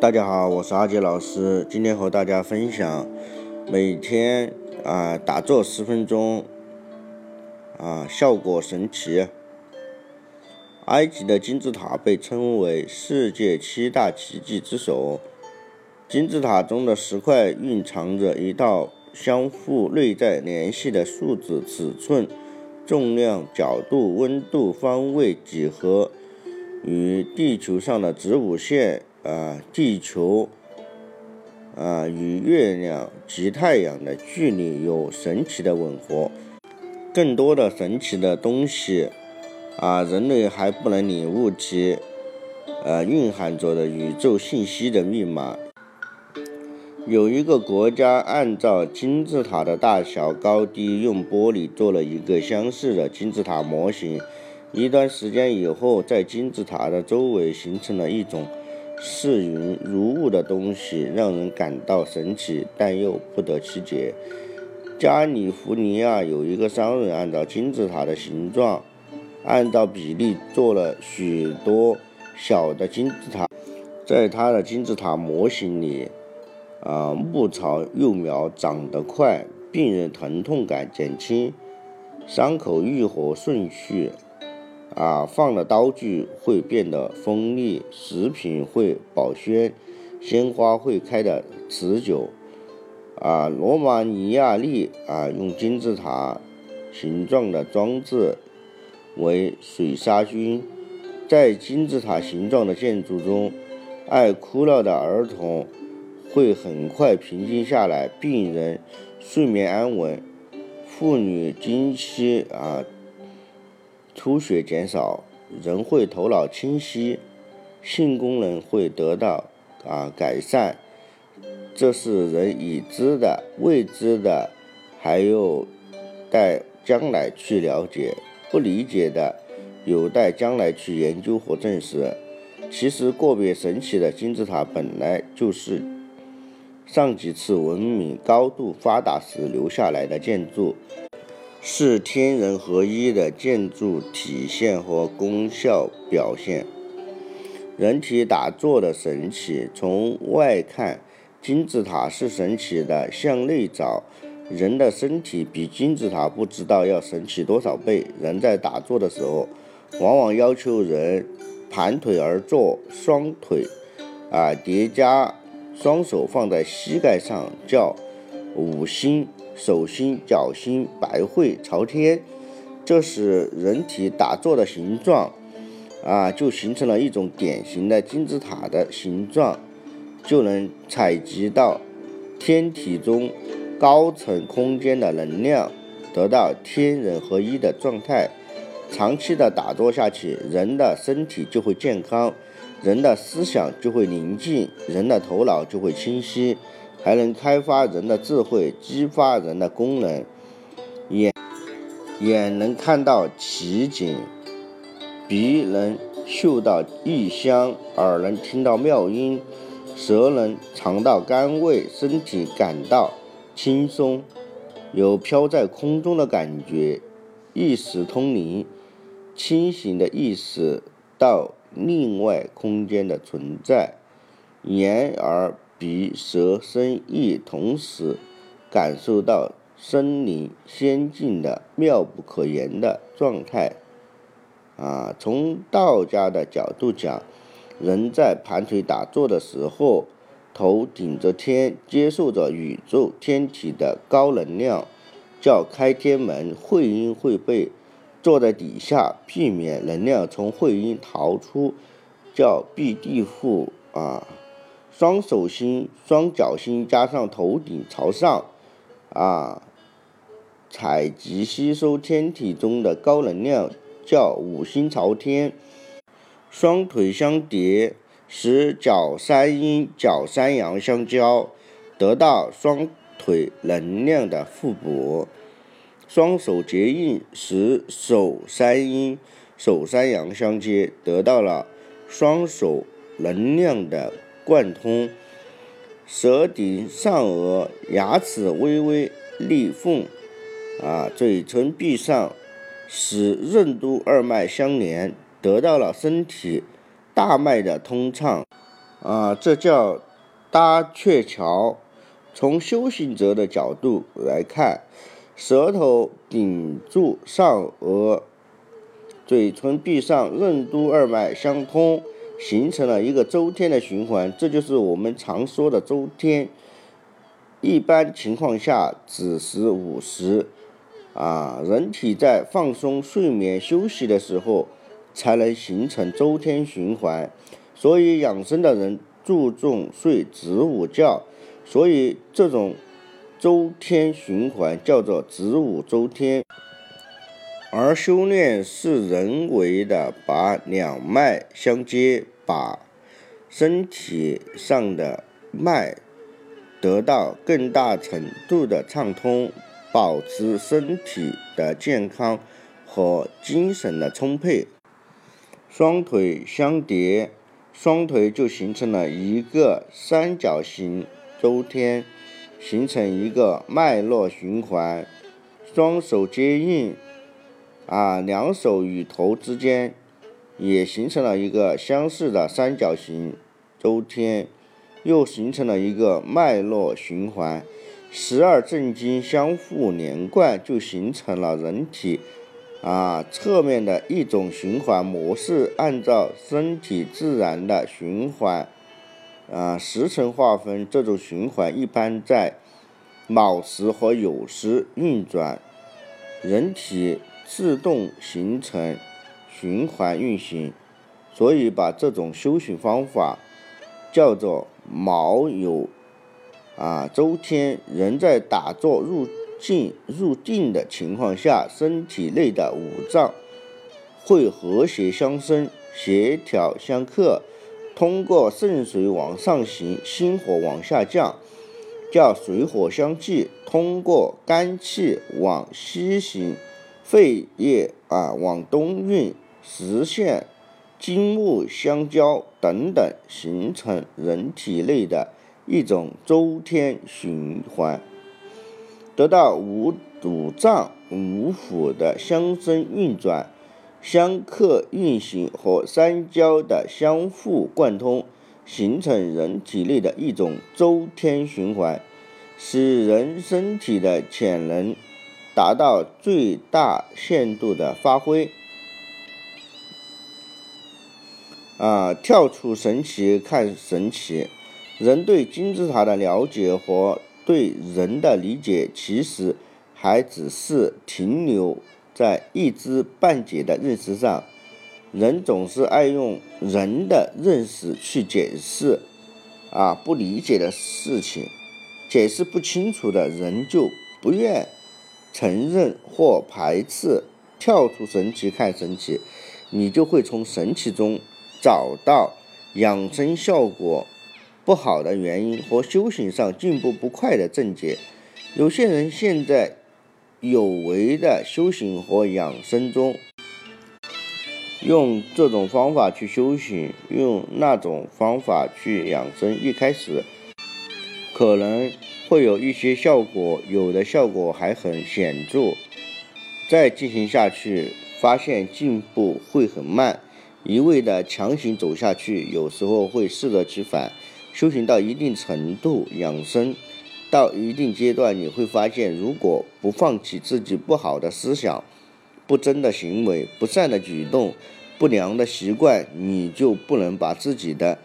大家好，我是阿杰老师，今天和大家分享每天啊打坐十分钟啊效果神奇。埃及的金字塔被称为世界七大奇迹之首，金字塔中的石块蕴藏着一道相互内在联系的数字尺寸、重量、角度、温度、方位、几何与地球上的子午线。啊，地球啊与月亮及太阳的距离有神奇的吻合，更多的神奇的东西啊，人类还不能领悟其呃蕴含着的宇宙信息的密码。有一个国家按照金字塔的大小、高低，用玻璃做了一个相似的金字塔模型。一段时间以后，在金字塔的周围形成了一种。似云如雾的东西让人感到神奇，但又不得其解。加利福尼亚有一个商人，按照金字塔的形状，按照比例做了许多小的金字塔。在他的金字塔模型里，啊，牧草幼苗长得快，病人疼痛感减轻，伤口愈合顺序。啊，放的刀具会变得锋利，食品会保鲜，鲜花会开得持久。啊，罗马尼亚利啊，用金字塔形状的装置为水杀菌。在金字塔形状的建筑中，爱哭闹的儿童会很快平静下来，病人睡眠安稳，妇女经期啊。出血减少，人会头脑清晰，性功能会得到啊改善，这是人已知的，未知的还有待将来去了解，不理解的有待将来去研究和证实。其实个别神奇的金字塔本来就是上几次文明高度发达时留下来的建筑。是天人合一的建筑体现和功效表现。人体打坐的神奇，从外看，金字塔是神奇的；向内找，人的身体比金字塔不知道要神奇多少倍。人在打坐的时候，往往要求人盘腿而坐，双腿啊叠加，双手放在膝盖上，叫五心。手心、脚心、百会朝天，这使人体打坐的形状，啊，就形成了一种典型的金字塔的形状，就能采集到天体中高层空间的能量，得到天人合一的状态。长期的打坐下去，人的身体就会健康，人的思想就会宁静，人的头脑就会清晰。还能开发人的智慧，激发人的功能，眼眼能看到奇景，鼻能嗅到异香，耳能听到妙音，舌能尝到甘味，身体感到轻松，有飘在空中的感觉，意识通灵，清醒的意识到另外空间的存在，眼耳。鼻、舌、身、意同时感受到身灵仙境的妙不可言的状态。啊，从道家的角度讲，人在盘腿打坐的时候，头顶着天，接受着宇宙天体的高能量，叫开天门，会阴会被坐在底下，避免能量从会阴逃出，叫闭地户啊。双手心、双脚心，加上头顶朝上，啊，采集吸收天体中的高能量，叫五心朝天。双腿相叠，使脚三阴、脚三阳相交，得到双腿能量的互补。双手结印，使手三阴、手三阳相接，得到了双手能量的。贯通，舌顶上颚，牙齿微微裂缝，啊，嘴唇闭上，使任督二脉相连，得到了身体大脉的通畅。啊，这叫搭鹊桥。从修行者的角度来看，舌头顶住上颚，嘴唇闭上，任督二脉相通，形成了一个周天的循环。这就是我们常说的周天。一般情况下，子时午时，啊，人体在放松、睡眠、休息的时候，才能形成周天循环。所以养生的人注重睡子午觉。所以这种周天循环叫做子午周天，而修炼是人为的把两脉相接，把身体上的脉得到更大程度的畅通，保持身体的健康和精神的充沛。双腿相叠，双腿就形成了一个三角形。周天形成一个脉络循环，双手接应，啊，两手与头之间也形成了一个相似的三角形。周天又形成了一个脉络循环，十二正经相互连贯，就形成了人体啊侧面的一种循环模式。按照身体自然的循环。啊，时辰划分，这种循环一般在卯时和酉时运转，人体自动形成循环运行，所以把这种修行方法叫做毛有啊周天。人在打坐入静入定的情况下，身体内的五脏会和谐相生，协调相克。通过肾水往上行，心火往下降，叫水火相济；通过肝气往西行，肺液啊往东运，实现金木相交等等，形成人体内的一种周天循环，得到五五脏五腑的相生运转。相克运行和三焦的相互贯通，形成人体内的一种周天循环，使人身体的潜能达到最大限度的发挥。啊，跳出神奇看神奇，人对金字塔的了解和对人的理解，其实还只是停留。在一知半解的认识上，人总是爱用人的认识去解释啊不理解的事情，解释不清楚的人就不愿承认或排斥。跳出神奇看神奇，你就会从神奇中找到养生效果不好的原因和修行上进步不快的症结。有些人现在。有为的修行和养生中，用这种方法去修行，用那种方法去养生，一开始可能会有一些效果，有的效果还很显著，再进行下去，发现进步会很慢，一味的强行走下去，有时候会适得其反。修行到一定程度，养生。到一定阶段，你会发现，如果不放弃自己不好的思想、不争的行为、不善的举动、不良的习惯，你就不能把自己的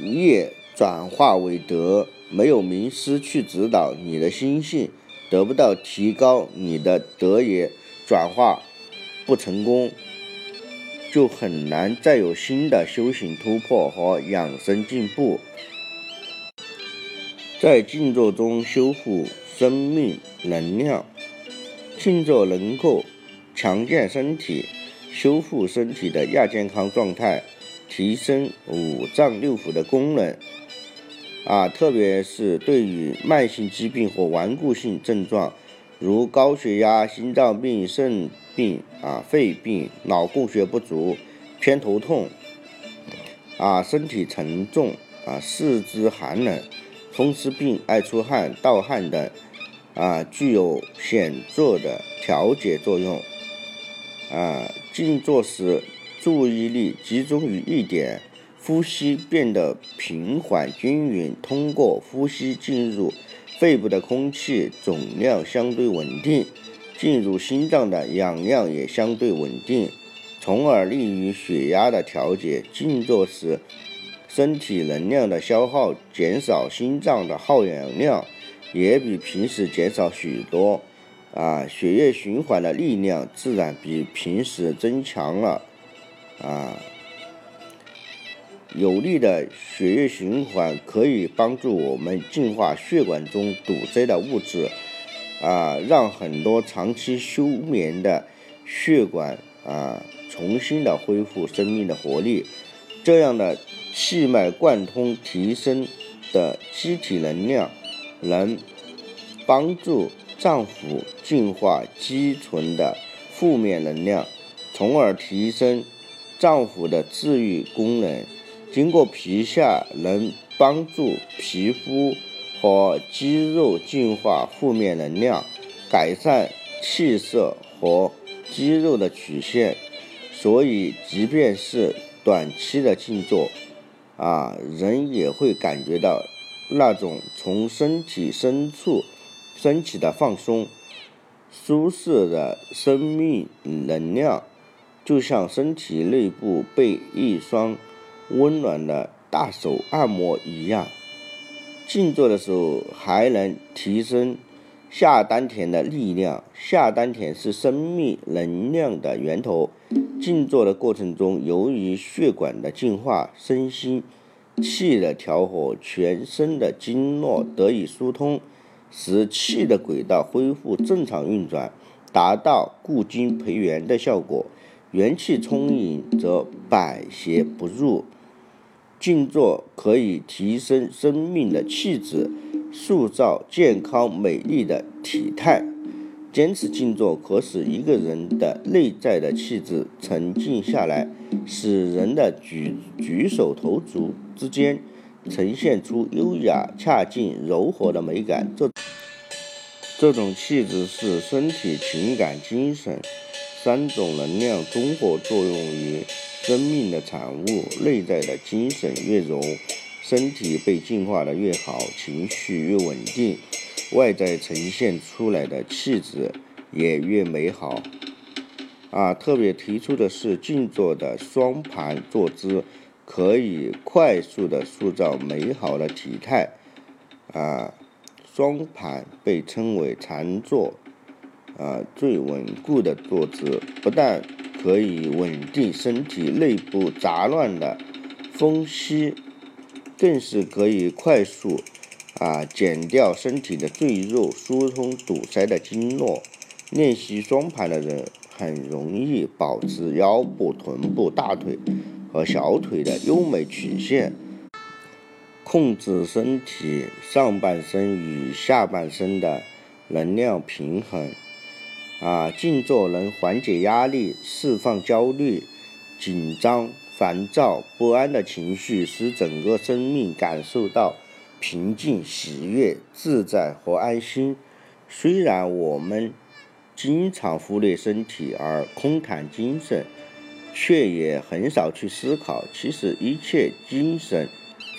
业转化为德。没有名师去指导你的心性，得不到提高，你的德也转化不成功，就很难再有新的修行突破和养生进步。在静坐中修复生命能量，静坐能够强健身体，修复身体的亚健康状态，提升五脏六腑的功能。啊，特别是对于慢性疾病或顽固性症状，如高血压、心脏病、肾病、啊肺病、脑供血不足、偏头痛、啊身体沉重、啊四肢寒冷。风湿病、爱出汗、盗汗等，啊，具有显著的调节作用。啊，静坐时注意力集中于一点，呼吸变得平缓均匀，通过呼吸进入肺部的空气总量相对稳定，进入心脏的氧量也相对稳定，从而利于血压的调节。静坐时，身体能量的消耗减少，心脏的耗氧量也比平时减少许多。啊，血液循环的力量自然比平时增强了。啊，有力的血液循环可以帮助我们净化血管中堵塞的物质，啊，让很多长期休眠的血管啊重新的恢复生命的活力。这样的气脉贯通提升的机体能量，能帮助。脏腑净化积存的负面能量，从而提升脏腑的治愈功能。经过皮下，能帮助皮肤和肌肉净化负面能量，改善气色和肌肉的曲线。所以，即便是短期的静坐，啊，人也会感觉到那种从身体深处。升起的放松、舒适的生命能量，就像身体内部被一双温暖的大手按摩一样。静坐的时候还能提升下丹田的力量。下丹田是生命能量的源头。静坐的过程中，由于血管的净化、身心气的调和，全身的经络得以疏通。使气的轨道恢复正常运转，达到固精培元的效果。元气充盈，则百邪不入。静坐可以提升生命的气质，塑造健康美丽的体态。坚持静坐，可使一个人的内在的气质沉静下来，使人的举举手投足之间。呈现出优雅、恰劲、柔和的美感。这这种气质是身体、情感、精神三种能量综合作用于生命的产物。内在的精神越柔，身体被净化的越好，情绪越稳定，外在呈现出来的气质也越美好。啊，特别提出的是静坐的双盘坐姿。可以快速的塑造美好的体态，啊，双盘被称为禅坐，啊，最稳固的坐姿，不但可以稳定身体内部杂乱的风息，更是可以快速啊减掉身体的赘肉，疏通堵塞的经络。练习双盘的人很容易保持腰部、臀部、大腿。和小腿的优美曲线，控制身体上半身与下半身的能量平衡。啊，静坐能缓解压力，释放焦虑、紧张、烦躁、不安的情绪，使整个生命感受到平静、喜悦、自在和安心。虽然我们经常忽略身体而空谈精神。却也很少去思考，其实一切精神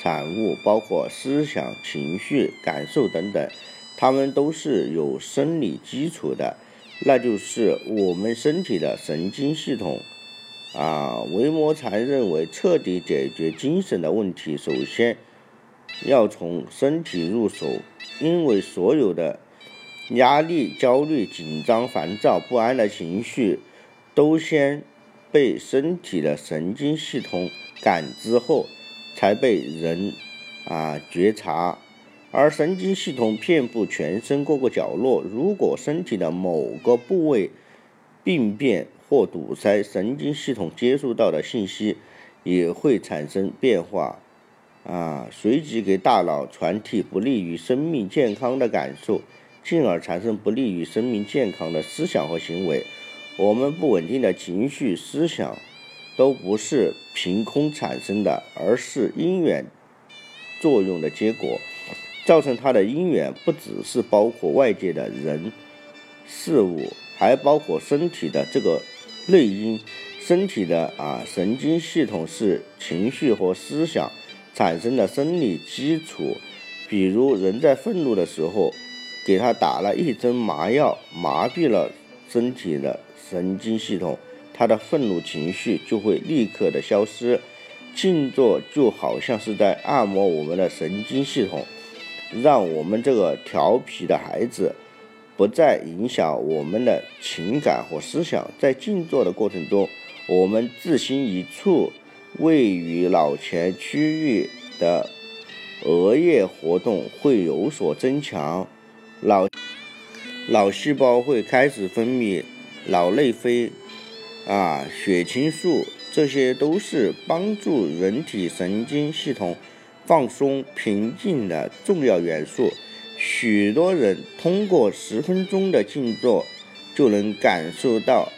产物，包括思想、情绪、感受等等，它们都是有生理基础的，那就是我们身体的神经系统。啊，维摩禅认为，彻底解决精神的问题，首先要从身体入手，因为所有的压力、焦虑、紧张、烦躁、不安的情绪，都先。被身体的神经系统感知后，才被人啊觉察。而神经系统遍布全身各个角落，如果身体的某个部位病变或堵塞，神经系统接收到的信息也会产生变化，啊，随即给大脑传递不利于生命健康的感受，进而产生不利于生命健康的思想和行为。我们不稳定的情绪、思想，都不是凭空产生的，而是因缘作用的结果。造成它的因缘，不只是包括外界的人、事物，还包括身体的这个内因。身体的啊神经系统是情绪和思想产生的生理基础。比如人在愤怒的时候，给他打了一针麻药，麻痹了身体的神经系统，他的愤怒情绪就会立刻的消失。静坐就好像是在按摩我们的神经系统，让我们这个调皮的孩子不再影响我们的情感和思想。在静坐的过程中，我们自心一处，位于脑前区域的额叶活动会有所增强，脑脑细胞会开始分泌脑内啡，啊，血清素。这些都是帮助人体神经系统放松、平静的重要元素。许多人通过十分钟的静坐，就能感受到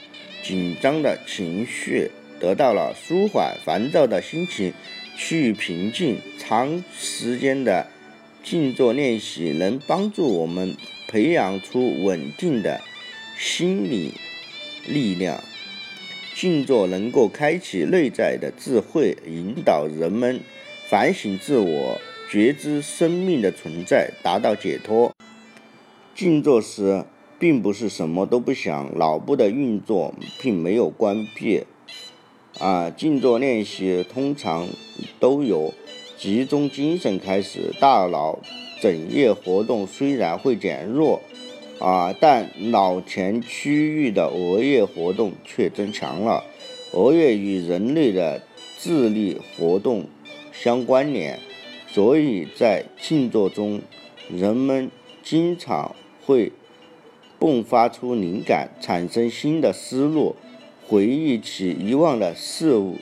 紧张的情绪得到了舒缓，烦躁的心情趋于平静。长时间的静坐练习能帮助我们培养出稳定的心理力量。静坐能够开启内在的智慧，引导人们反省自我、觉知生命的存在，达到解脱。静坐时，并不是什么都不想，脑部的运作并没有关闭。啊，静坐练习通常都有集中精神开始，大脑整夜活动虽然会减弱。啊，但脑前区域的额叶活动却增强了。额叶与人类的智力活动相关联，所以在静坐中，人们经常会迸发出灵感，产生新的思路，回忆起遗忘的事物